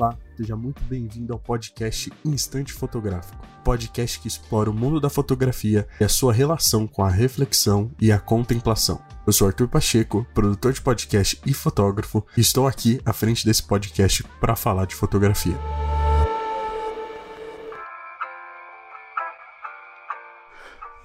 Olá, seja muito bem-vindo ao podcast Instante Fotográfico, podcast que explora o mundo da fotografia e a sua relação com a reflexão e a contemplação. Eu sou Arthur Pacheco, produtor de podcast e fotógrafo, e estou aqui à frente desse podcast para falar de fotografia.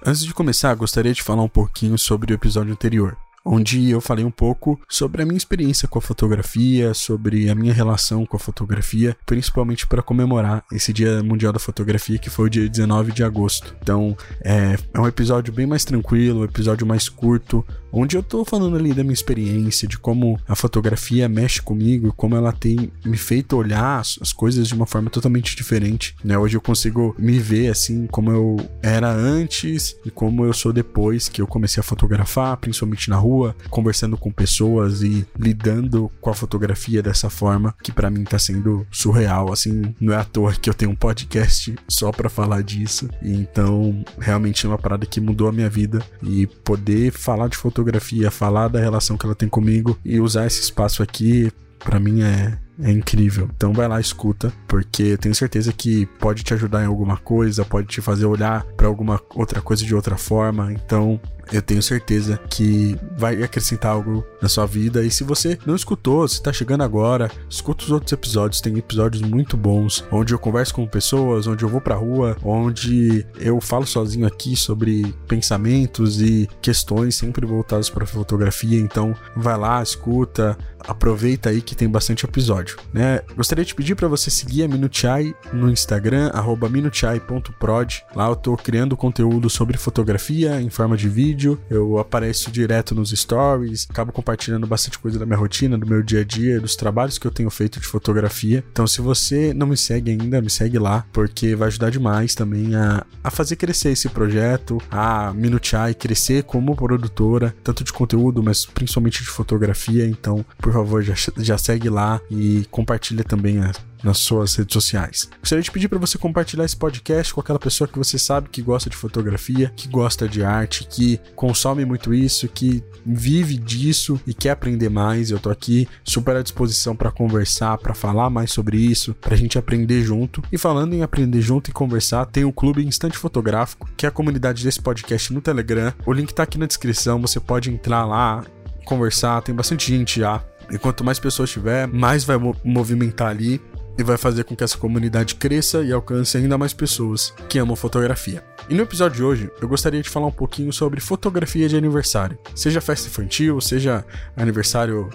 Antes de começar, gostaria de falar um pouquinho sobre o episódio anterior onde eu falei um pouco sobre a minha experiência com a fotografia, sobre a minha relação com a fotografia, principalmente para comemorar esse Dia Mundial da Fotografia, que foi o dia 19 de agosto. Então, é, é um episódio bem mais tranquilo, um episódio mais curto, onde eu tô falando ali da minha experiência, de como a fotografia mexe comigo, como ela tem me feito olhar as coisas de uma forma totalmente diferente, né? Hoje eu consigo me ver assim como eu era antes e como eu sou depois que eu comecei a fotografar, principalmente na rua, conversando com pessoas e lidando com a fotografia dessa forma, que para mim tá sendo surreal, assim, não é à toa que eu tenho um podcast só para falar disso. Então, realmente é uma parada que mudou a minha vida e poder falar de fotografia fotografia, falar da relação que ela tem comigo e usar esse espaço aqui, para mim é, é incrível. Então vai lá, escuta, porque tenho certeza que pode te ajudar em alguma coisa, pode te fazer olhar para alguma outra coisa de outra forma. Então eu tenho certeza que vai acrescentar algo na sua vida. E se você não escutou, se está chegando agora, escuta os outros episódios. Tem episódios muito bons, onde eu converso com pessoas, onde eu vou pra rua, onde eu falo sozinho aqui sobre pensamentos e questões sempre voltadas para fotografia. Então, vai lá, escuta, aproveita aí que tem bastante episódio, né? Gostaria de pedir para você seguir a Minuchai no Instagram @minuchai.prod. Lá eu tô criando conteúdo sobre fotografia em forma de vídeo vídeo, eu apareço direto nos stories, acabo compartilhando bastante coisa da minha rotina, do meu dia a dia, dos trabalhos que eu tenho feito de fotografia. Então, se você não me segue ainda, me segue lá, porque vai ajudar demais também a, a fazer crescer esse projeto, a minutear e crescer como produtora, tanto de conteúdo, mas principalmente de fotografia. Então, por favor, já, já segue lá e compartilha também nas suas redes sociais. Gostaria de pedir para você compartilhar esse podcast com aquela pessoa que você sabe que gosta de fotografia, que gosta de arte, que consome muito isso, que vive disso e quer aprender mais. Eu tô aqui super à disposição para conversar, para falar mais sobre isso, pra gente aprender junto. E falando em aprender junto e conversar, tem o Clube Instante Fotográfico, que é a comunidade desse podcast no Telegram. O link tá aqui na descrição, você pode entrar lá, conversar, tem bastante gente já. E quanto mais pessoas tiver, mais vai movimentar ali e vai fazer com que essa comunidade cresça e alcance ainda mais pessoas que amam fotografia. E no episódio de hoje, eu gostaria de falar um pouquinho sobre fotografia de aniversário. Seja festa infantil, seja aniversário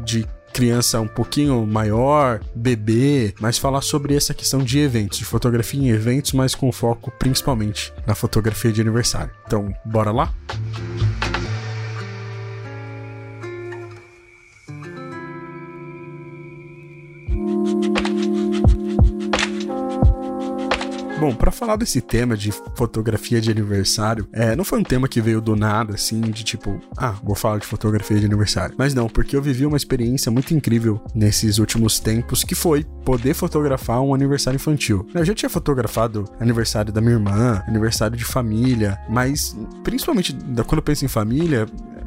de criança um pouquinho maior, bebê, mas falar sobre essa questão de eventos, de fotografia em eventos, mas com foco principalmente na fotografia de aniversário. Então, bora lá? Bom, para falar desse tema de fotografia de aniversário, é, não foi um tema que veio do nada, assim, de tipo, ah, vou falar de fotografia de aniversário. Mas não, porque eu vivi uma experiência muito incrível nesses últimos tempos, que foi poder fotografar um aniversário infantil. Eu já tinha fotografado aniversário da minha irmã, aniversário de família, mas principalmente quando eu penso em família,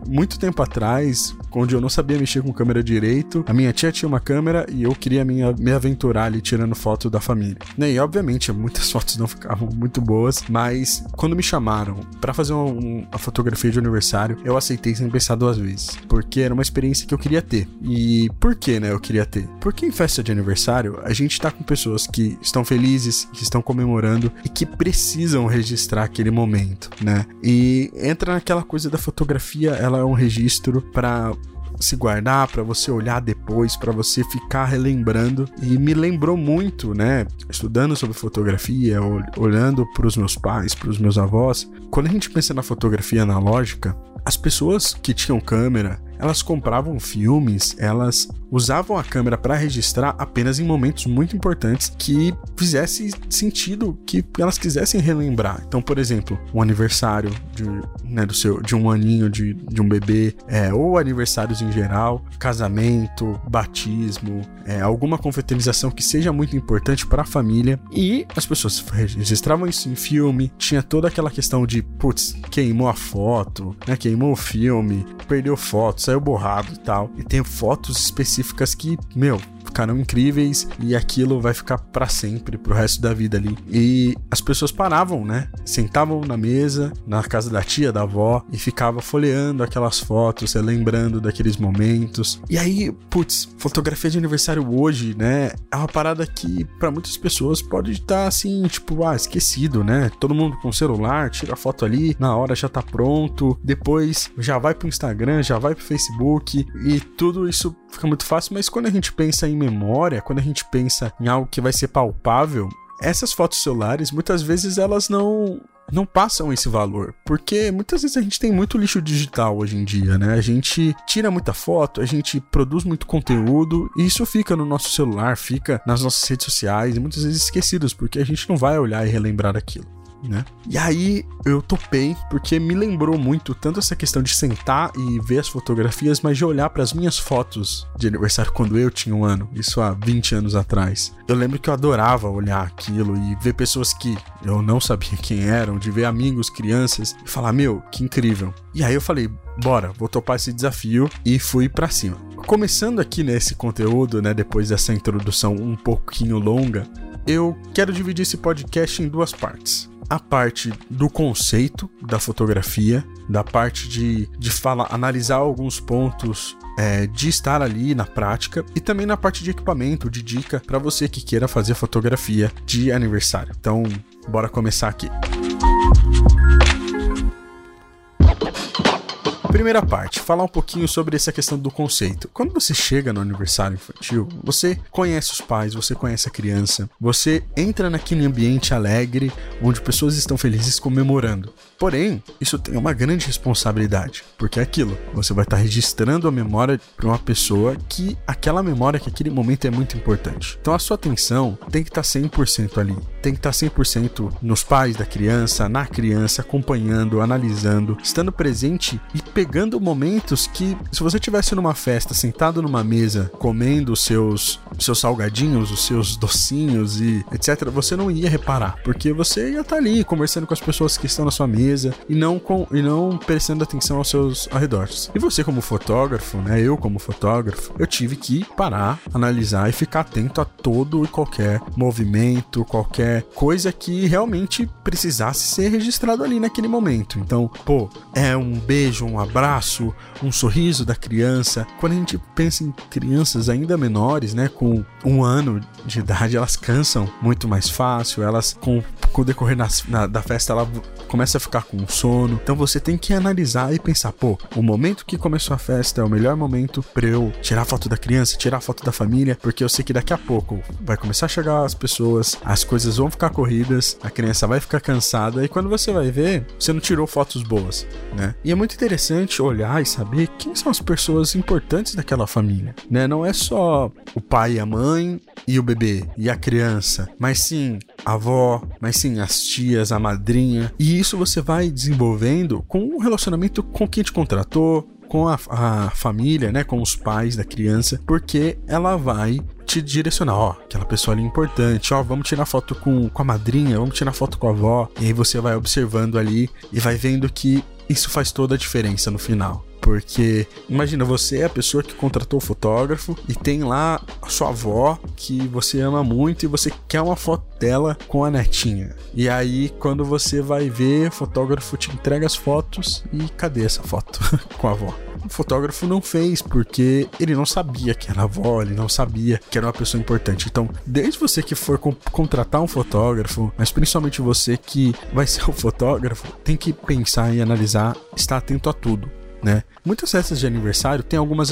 muito tempo atrás, onde eu não sabia mexer com câmera direito, a minha tia tinha uma câmera e eu queria me, me aventurar ali tirando foto da família. Né, e obviamente muitas fotos não ficavam muito boas, mas quando me chamaram para fazer uma, uma fotografia de aniversário, eu aceitei sem pensar duas vezes, porque era uma experiência que eu queria ter. E por que, né, eu queria ter? Porque em festa de aniversário, a gente tá com pessoas que estão felizes, que estão comemorando e que precisam registrar aquele momento, né? E entra naquela coisa da fotografia, ela ela é um registro para se guardar, para você olhar depois, para você ficar relembrando. E me lembrou muito, né? Estudando sobre fotografia, olhando para os meus pais, para os meus avós. Quando a gente pensa na fotografia analógica, as pessoas que tinham câmera, elas compravam filmes, elas usavam a câmera para registrar apenas em momentos muito importantes que fizesse sentido que elas quisessem relembrar. Então, por exemplo, um aniversário de, né, do seu, de um aninho de, de um bebê, é, ou aniversários em geral, casamento, batismo, é, alguma confraternização que seja muito importante para a família. E as pessoas registravam isso em filme, tinha toda aquela questão de, putz, queimou a foto, né, queimou o filme, perdeu fotos saiu borrado e tal. E tem fotos específicas que, meu, ficaram incríveis e aquilo vai ficar para sempre, pro resto da vida ali. E as pessoas paravam, né? Sentavam na mesa, na casa da tia, da avó, e ficava folheando aquelas fotos, lembrando daqueles momentos. E aí, putz, fotografia de aniversário hoje, né? É uma parada que para muitas pessoas pode estar assim, tipo, ah, esquecido, né? Todo mundo com celular, tira a foto ali, na hora já tá pronto, depois já vai pro Instagram, já vai pro Facebook e tudo isso fica muito fácil, mas quando a gente pensa em memória, quando a gente pensa em algo que vai ser palpável, essas fotos celulares muitas vezes elas não não passam esse valor, porque muitas vezes a gente tem muito lixo digital hoje em dia, né? A gente tira muita foto, a gente produz muito conteúdo e isso fica no nosso celular, fica nas nossas redes sociais e muitas vezes esquecidos, porque a gente não vai olhar e relembrar aquilo né? E aí eu topei porque me lembrou muito tanto essa questão de sentar e ver as fotografias, mas de olhar para as minhas fotos de aniversário quando eu tinha um ano, isso há 20 anos atrás. Eu lembro que eu adorava olhar aquilo e ver pessoas que eu não sabia quem eram, de ver amigos, crianças e falar: "Meu, que incrível". E aí eu falei: "Bora, vou topar esse desafio" e fui para cima. Começando aqui nesse conteúdo, né, depois dessa introdução um pouquinho longa, eu quero dividir esse podcast em duas partes a parte do conceito da fotografia, da parte de, de falar, analisar alguns pontos é, de estar ali na prática e também na parte de equipamento, de dica para você que queira fazer fotografia de aniversário. Então, bora começar aqui. Primeira parte, falar um pouquinho sobre essa questão do conceito. Quando você chega no aniversário infantil, você conhece os pais, você conhece a criança, você entra naquele ambiente alegre onde pessoas estão felizes comemorando. Porém, isso tem uma grande responsabilidade, porque é aquilo, você vai estar registrando a memória para uma pessoa que aquela memória, que aquele momento é muito importante. Então a sua atenção tem que estar 100% ali, tem que estar 100% nos pais da criança, na criança, acompanhando, analisando, estando presente e pegando momentos que, se você tivesse numa festa, sentado numa mesa, comendo os seus, seus salgadinhos, os seus docinhos e etc., você não ia reparar, porque você ia estar ali conversando com as pessoas que estão na sua mesa e não, com, e não prestando atenção aos seus arredores. E você, como fotógrafo, né? Eu, como fotógrafo, eu tive que parar, analisar e ficar atento a todo e qualquer movimento, qualquer coisa que realmente precisasse ser registrado ali naquele momento. Então, pô, é um beijo, um abraço, um sorriso da criança. Quando a gente pensa em crianças ainda menores, né, com um ano de idade, elas cansam muito mais fácil, elas com, com o decorrer na, na, da festa, ela começa a ficar com sono. Então você tem que analisar e pensar, pô, o momento que começou a festa é o melhor momento para eu tirar foto da criança, tirar foto da família, porque eu sei que daqui a pouco vai começar a chegar as pessoas, as coisas vão ficar corridas, a criança vai ficar cansada e quando você vai ver, você não tirou fotos boas, né? E é muito interessante interessante olhar e saber quem são as pessoas importantes daquela família, né? Não é só o pai e a mãe e o bebê e a criança, mas sim a avó, mas sim as tias, a madrinha. E isso você vai desenvolvendo com o um relacionamento com quem te contratou, com a, a, família, né, com os pais da criança, porque ela vai te direcionar, ó, aquela pessoa ali é importante, ó, vamos tirar foto com, com a madrinha, vamos tirar foto com a avó, e aí você vai observando ali e vai vendo que isso faz toda a diferença no final. Porque imagina, você é a pessoa que contratou o fotógrafo e tem lá a sua avó que você ama muito e você quer uma foto dela com a netinha. E aí, quando você vai ver, o fotógrafo te entrega as fotos e cadê essa foto com a avó? O fotógrafo não fez porque ele não sabia que era a avó, ele não sabia que era uma pessoa importante. Então, desde você que for contratar um fotógrafo, mas principalmente você que vai ser o fotógrafo, tem que pensar e analisar, estar atento a tudo né? Muitas festas de aniversário tem algumas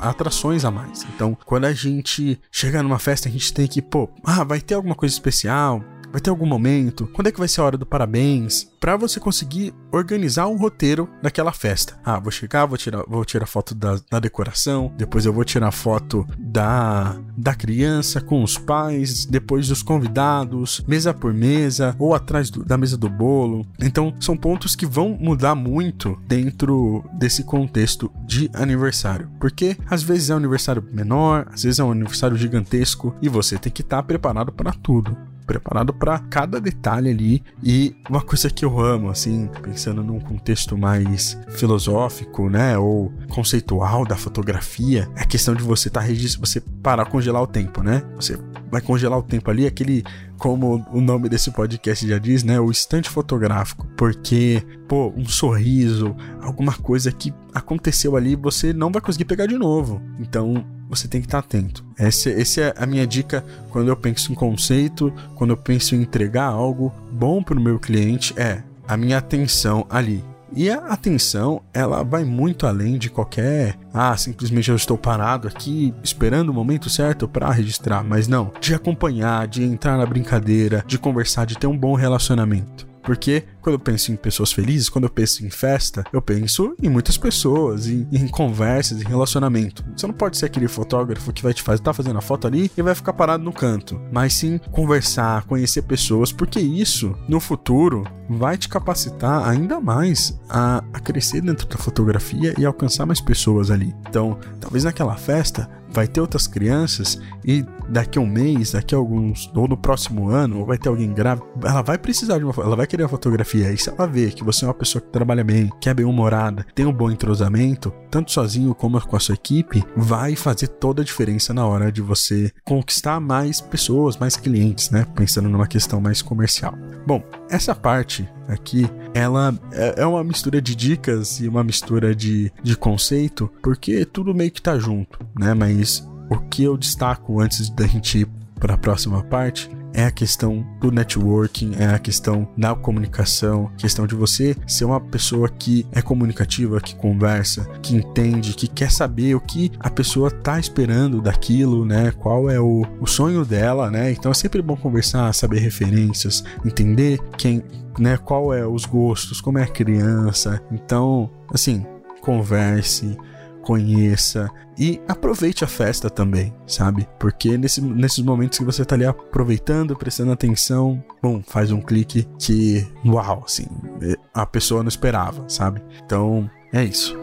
atrações a mais. Então, quando a gente chega numa festa, a gente tem que, pô, ah, vai ter alguma coisa especial, Vai ter algum momento? Quando é que vai ser a hora do parabéns? Para você conseguir organizar um roteiro daquela festa. Ah, vou chegar, vou tirar, vou tirar foto da, da decoração, depois eu vou tirar foto da, da criança com os pais, depois dos convidados, mesa por mesa ou atrás do, da mesa do bolo. Então, são pontos que vão mudar muito dentro desse contexto de aniversário, porque às vezes é um aniversário menor, às vezes é um aniversário gigantesco e você tem que estar tá preparado para tudo preparado para cada detalhe ali. E uma coisa que eu amo, assim, pensando num contexto mais filosófico, né, ou conceitual da fotografia, é a questão de você estar tá você parar, congelar o tempo, né? Você vai congelar o tempo ali, aquele como o nome desse podcast já diz, né? O instante fotográfico. Porque, pô, um sorriso, alguma coisa que aconteceu ali, você não vai conseguir pegar de novo. Então, você tem que estar atento. Essa, essa é a minha dica quando eu penso em conceito, quando eu penso em entregar algo bom para o meu cliente, é a minha atenção ali. E a atenção, ela vai muito além de qualquer, ah, simplesmente eu estou parado aqui esperando o momento certo para registrar, mas não, de acompanhar, de entrar na brincadeira, de conversar, de ter um bom relacionamento. Porque quando eu penso em pessoas felizes, quando eu penso em festa, eu penso em muitas pessoas, em, em conversas, em relacionamento. Você não pode ser aquele fotógrafo que vai te fazer, tá fazendo a foto ali e vai ficar parado no canto. Mas sim conversar, conhecer pessoas, porque isso, no futuro, vai te capacitar ainda mais a, a crescer dentro da fotografia e alcançar mais pessoas ali. Então, talvez naquela festa vai ter outras crianças e daqui a um mês, daqui a alguns, ou no próximo ano, ou vai ter alguém grave, ela vai precisar de uma, ela vai querer a fotografia. E se ela vê que você é uma pessoa que trabalha bem, que é bem humorada, tem um bom entrosamento, tanto sozinho como com a sua equipe, vai fazer toda a diferença na hora de você conquistar mais pessoas, mais clientes, né? Pensando numa questão mais comercial. Bom, essa parte aqui, ela é, é uma mistura de dicas e uma mistura de, de conceito, porque tudo meio que tá junto, né? Mas o que eu destaco antes da gente ir para a próxima parte é a questão do networking, é a questão da comunicação, questão de você ser uma pessoa que é comunicativa, que conversa, que entende, que quer saber o que a pessoa tá esperando daquilo, né? Qual é o, o sonho dela, né? Então é sempre bom conversar, saber referências, entender quem, né? Qual é os gostos, como é a criança. Então, assim, converse, conheça e aproveite a festa também, sabe? Porque nesse, nesses momentos que você tá ali aproveitando, prestando atenção, bom, faz um clique que, uau, assim, a pessoa não esperava, sabe? Então, é isso.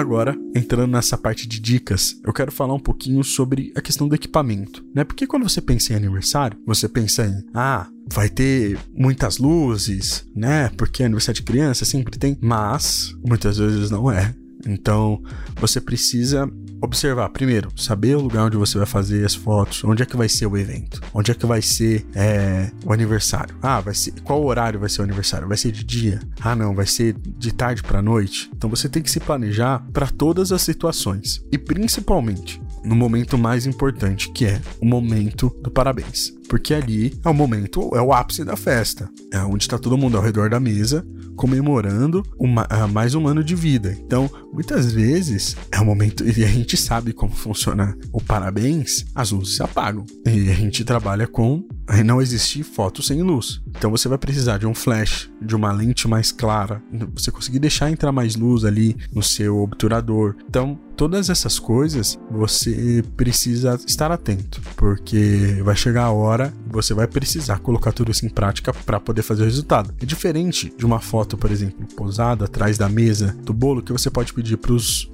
Agora, entrando nessa parte de dicas, eu quero falar um pouquinho sobre a questão do equipamento, né? Porque quando você pensa em aniversário, você pensa em, ah, vai ter muitas luzes, né? Porque aniversário de criança sempre tem, mas muitas vezes não é. Então, você precisa observar, primeiro, saber o lugar onde você vai fazer as fotos, onde é que vai ser o evento, onde é que vai ser é, o aniversário. Ah, vai ser qual horário vai ser o aniversário? Vai ser de dia? Ah, não, vai ser de tarde para noite. Então você tem que se planejar para todas as situações e principalmente no momento mais importante, que é o momento do parabéns. Porque ali é o momento, é o ápice da festa. É onde está todo mundo ao redor da mesa comemorando uma, uh, mais um ano de vida. Então, muitas vezes é o momento, e a gente sabe como funciona o parabéns, as luzes se apagam. E a gente trabalha com não existir foto sem luz. Então você vai precisar de um flash, de uma lente mais clara, você conseguir deixar entrar mais luz ali no seu obturador. Então, todas essas coisas você precisa estar atento, porque vai chegar a hora você vai precisar colocar tudo isso em prática para poder fazer o resultado. É diferente de uma foto, por exemplo, posada atrás da mesa do bolo que você pode pedir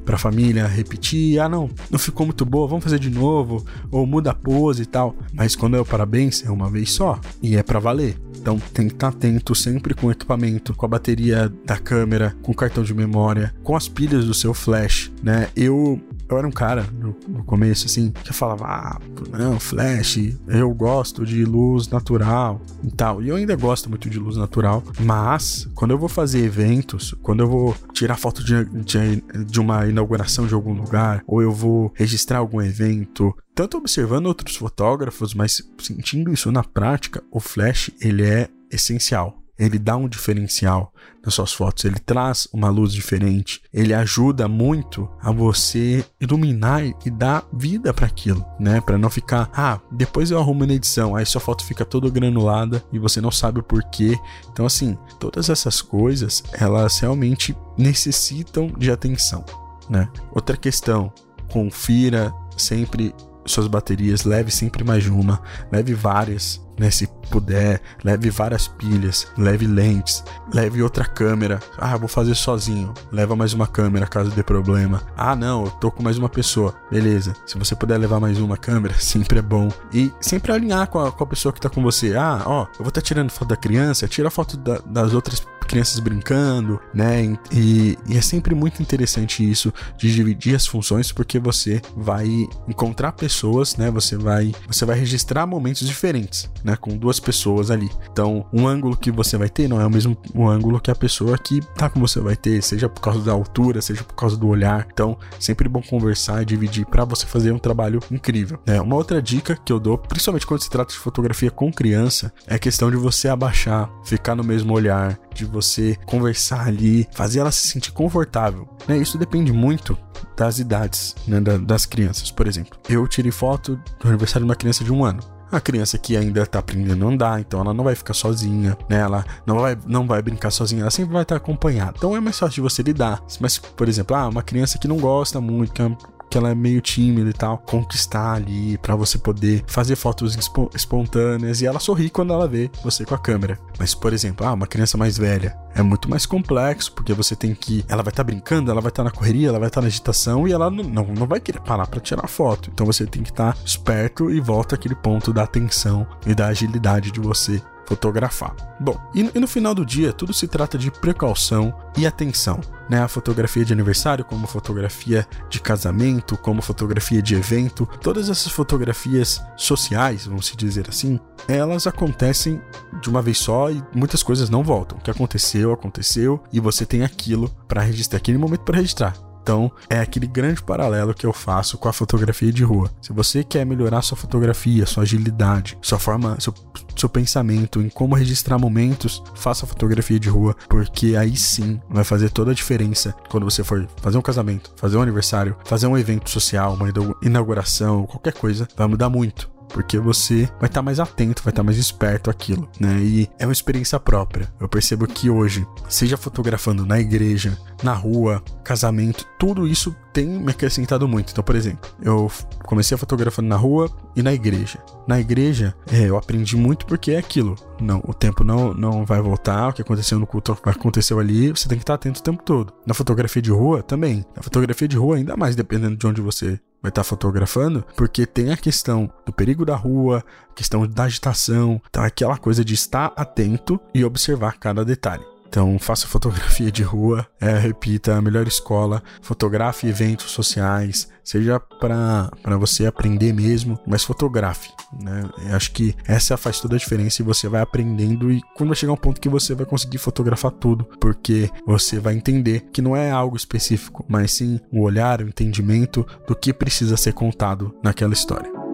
para a família repetir, ah não, não ficou muito boa, vamos fazer de novo, ou muda a pose e tal. Mas quando é o parabéns, é uma vez só e é para valer. Então tem que estar tá atento sempre com o equipamento, com a bateria da câmera, com o cartão de memória, com as pilhas do seu flash, né? Eu eu era um cara no, no, começo, assim, que falava, ah, não, flash, eu gosto de luz natural e tal. E eu ainda gosto muito de luz natural, mas quando eu vou fazer eventos, quando eu vou tirar foto de, de, de uma inauguração de algum lugar, ou eu vou registrar algum evento, tanto observando outros fotógrafos, mas sentindo isso na prática, o flash, ele é essencial ele dá um diferencial nas suas fotos, ele traz uma luz diferente, ele ajuda muito a você iluminar e dar vida para aquilo, né? Para não ficar, ah, depois eu arrumo na edição, aí sua foto fica toda granulada e você não sabe o porquê. Então assim, todas essas coisas, elas realmente necessitam de atenção, né? Outra questão, confira sempre suas baterias, leve sempre mais uma, leve várias, né? Se puder, leve várias pilhas, leve lentes, leve outra câmera. Ah, vou fazer sozinho. Leva mais uma câmera caso dê problema. Ah, não, eu tô com mais uma pessoa. Beleza. Se você puder levar mais uma câmera, sempre é bom. E sempre alinhar com a, com a pessoa que tá com você. Ah, ó, eu vou estar tá tirando foto da criança, tira foto da, das outras crianças brincando, né? E, e, é sempre muito interessante isso de dividir as funções, porque você vai encontrar pessoas, né? Você vai, você vai registrar momentos diferentes, né? Com duas pessoas ali. Então, um ângulo que você vai ter não é o mesmo um ângulo que a pessoa que tá com você vai ter, seja por causa da altura, seja por causa do olhar. Então, sempre bom conversar e dividir para você fazer um trabalho incrível. É, uma outra dica que eu dou, principalmente quando se trata de fotografia com criança, é a questão de você abaixar, ficar no mesmo olhar, de você conversar ali, fazer ela se sentir confortável. Né? Isso depende muito das idades né, das crianças. Por exemplo, eu tirei foto do aniversário de uma criança de um ano. A criança que ainda tá aprendendo a andar, então ela não vai ficar sozinha, né? Ela não vai, não vai brincar sozinha, ela sempre vai estar acompanhada. Então é mais fácil de você lidar. Mas, por exemplo, ah, uma criança que não gosta muito, que é que ela é meio tímida e tal, conquistar ali para você poder fazer fotos espontâneas e ela sorri quando ela vê você com a câmera. Mas, por exemplo, ah, uma criança mais velha é muito mais complexo, porque você tem que. Ela vai estar tá brincando, ela vai estar tá na correria, ela vai estar tá na agitação e ela não, não, não vai querer parar para tirar foto. Então você tem que estar tá esperto e volta aquele ponto da atenção e da agilidade de você fotografar. Bom, e, e no final do dia, tudo se trata de precaução e atenção. Né? A fotografia de aniversário, como fotografia de casamento, como fotografia de evento, todas essas fotografias sociais, vamos dizer assim, elas acontecem de uma vez só e muitas coisas não voltam. O que aconteceu, aconteceu e você tem aquilo para registrar, aquele momento para registrar. Então, é aquele grande paralelo que eu faço com a fotografia de rua. Se você quer melhorar sua fotografia, sua agilidade, sua forma, seu, seu pensamento em como registrar momentos, faça fotografia de rua, porque aí sim vai fazer toda a diferença quando você for fazer um casamento, fazer um aniversário, fazer um evento social, uma inauguração, qualquer coisa, vai mudar muito porque você vai estar tá mais atento, vai estar tá mais esperto aquilo, né? E é uma experiência própria. Eu percebo que hoje, seja fotografando na igreja, na rua, casamento, tudo isso tem me acrescentado muito. Então, por exemplo, eu comecei fotografando na rua e na igreja. Na igreja, é, eu aprendi muito porque é aquilo. Não, o tempo não, não vai voltar, o que aconteceu no culto aconteceu ali, você tem que estar atento o tempo todo. Na fotografia de rua também. Na fotografia de rua, ainda mais dependendo de onde você vai estar fotografando, porque tem a questão do perigo da rua, a questão da agitação, então aquela coisa de estar atento e observar cada detalhe. Então, faça fotografia de rua, é, repita, a melhor escola, fotografe eventos sociais, seja para você aprender mesmo, mas fotografe. Né? Eu acho que essa faz toda a diferença e você vai aprendendo e quando chegar um ponto que você vai conseguir fotografar tudo, porque você vai entender que não é algo específico, mas sim o olhar, o entendimento do que precisa ser contado naquela história.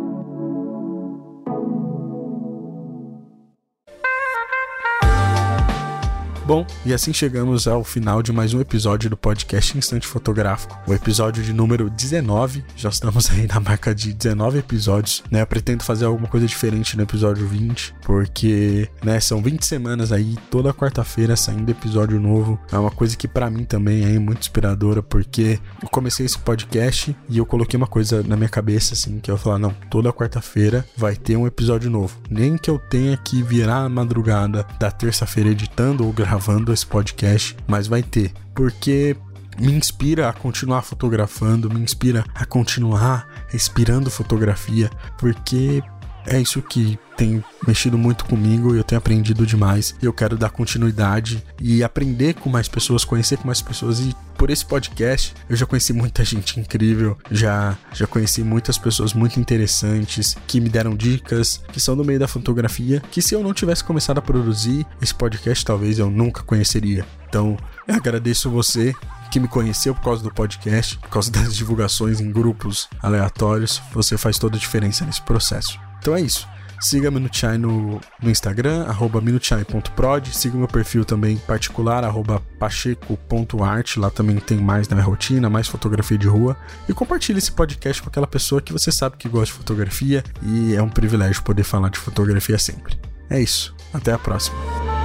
Bom, e assim chegamos ao final de mais um episódio do podcast Instante Fotográfico, o episódio de número 19. Já estamos aí na marca de 19 episódios, né? Eu pretendo fazer alguma coisa diferente no episódio 20, porque, né, são 20 semanas aí, toda quarta-feira saindo episódio novo. É uma coisa que para mim também é muito inspiradora, porque eu comecei esse podcast e eu coloquei uma coisa na minha cabeça, assim, que eu falar, não, toda quarta-feira vai ter um episódio novo. Nem que eu tenha que virar a madrugada da terça-feira editando ou gravando gravando esse podcast, mas vai ter. Porque me inspira a continuar fotografando, me inspira a continuar respirando fotografia, porque é isso que tem mexido muito comigo e eu tenho aprendido demais. Eu quero dar continuidade e aprender com mais pessoas, conhecer com mais pessoas. E por esse podcast eu já conheci muita gente incrível, já, já conheci muitas pessoas muito interessantes que me deram dicas, que são do meio da fotografia, que se eu não tivesse começado a produzir esse podcast, talvez eu nunca conheceria. Então, eu agradeço você que me conheceu por causa do podcast, por causa das divulgações em grupos aleatórios. Você faz toda a diferença nesse processo. Então é isso. Siga Minuchai no, no Instagram, arroba minuchai.prod. Siga meu perfil também particular, arroba pacheco.art. Lá também tem mais da minha rotina, mais fotografia de rua. E compartilhe esse podcast com aquela pessoa que você sabe que gosta de fotografia. E é um privilégio poder falar de fotografia sempre. É isso. Até a próxima.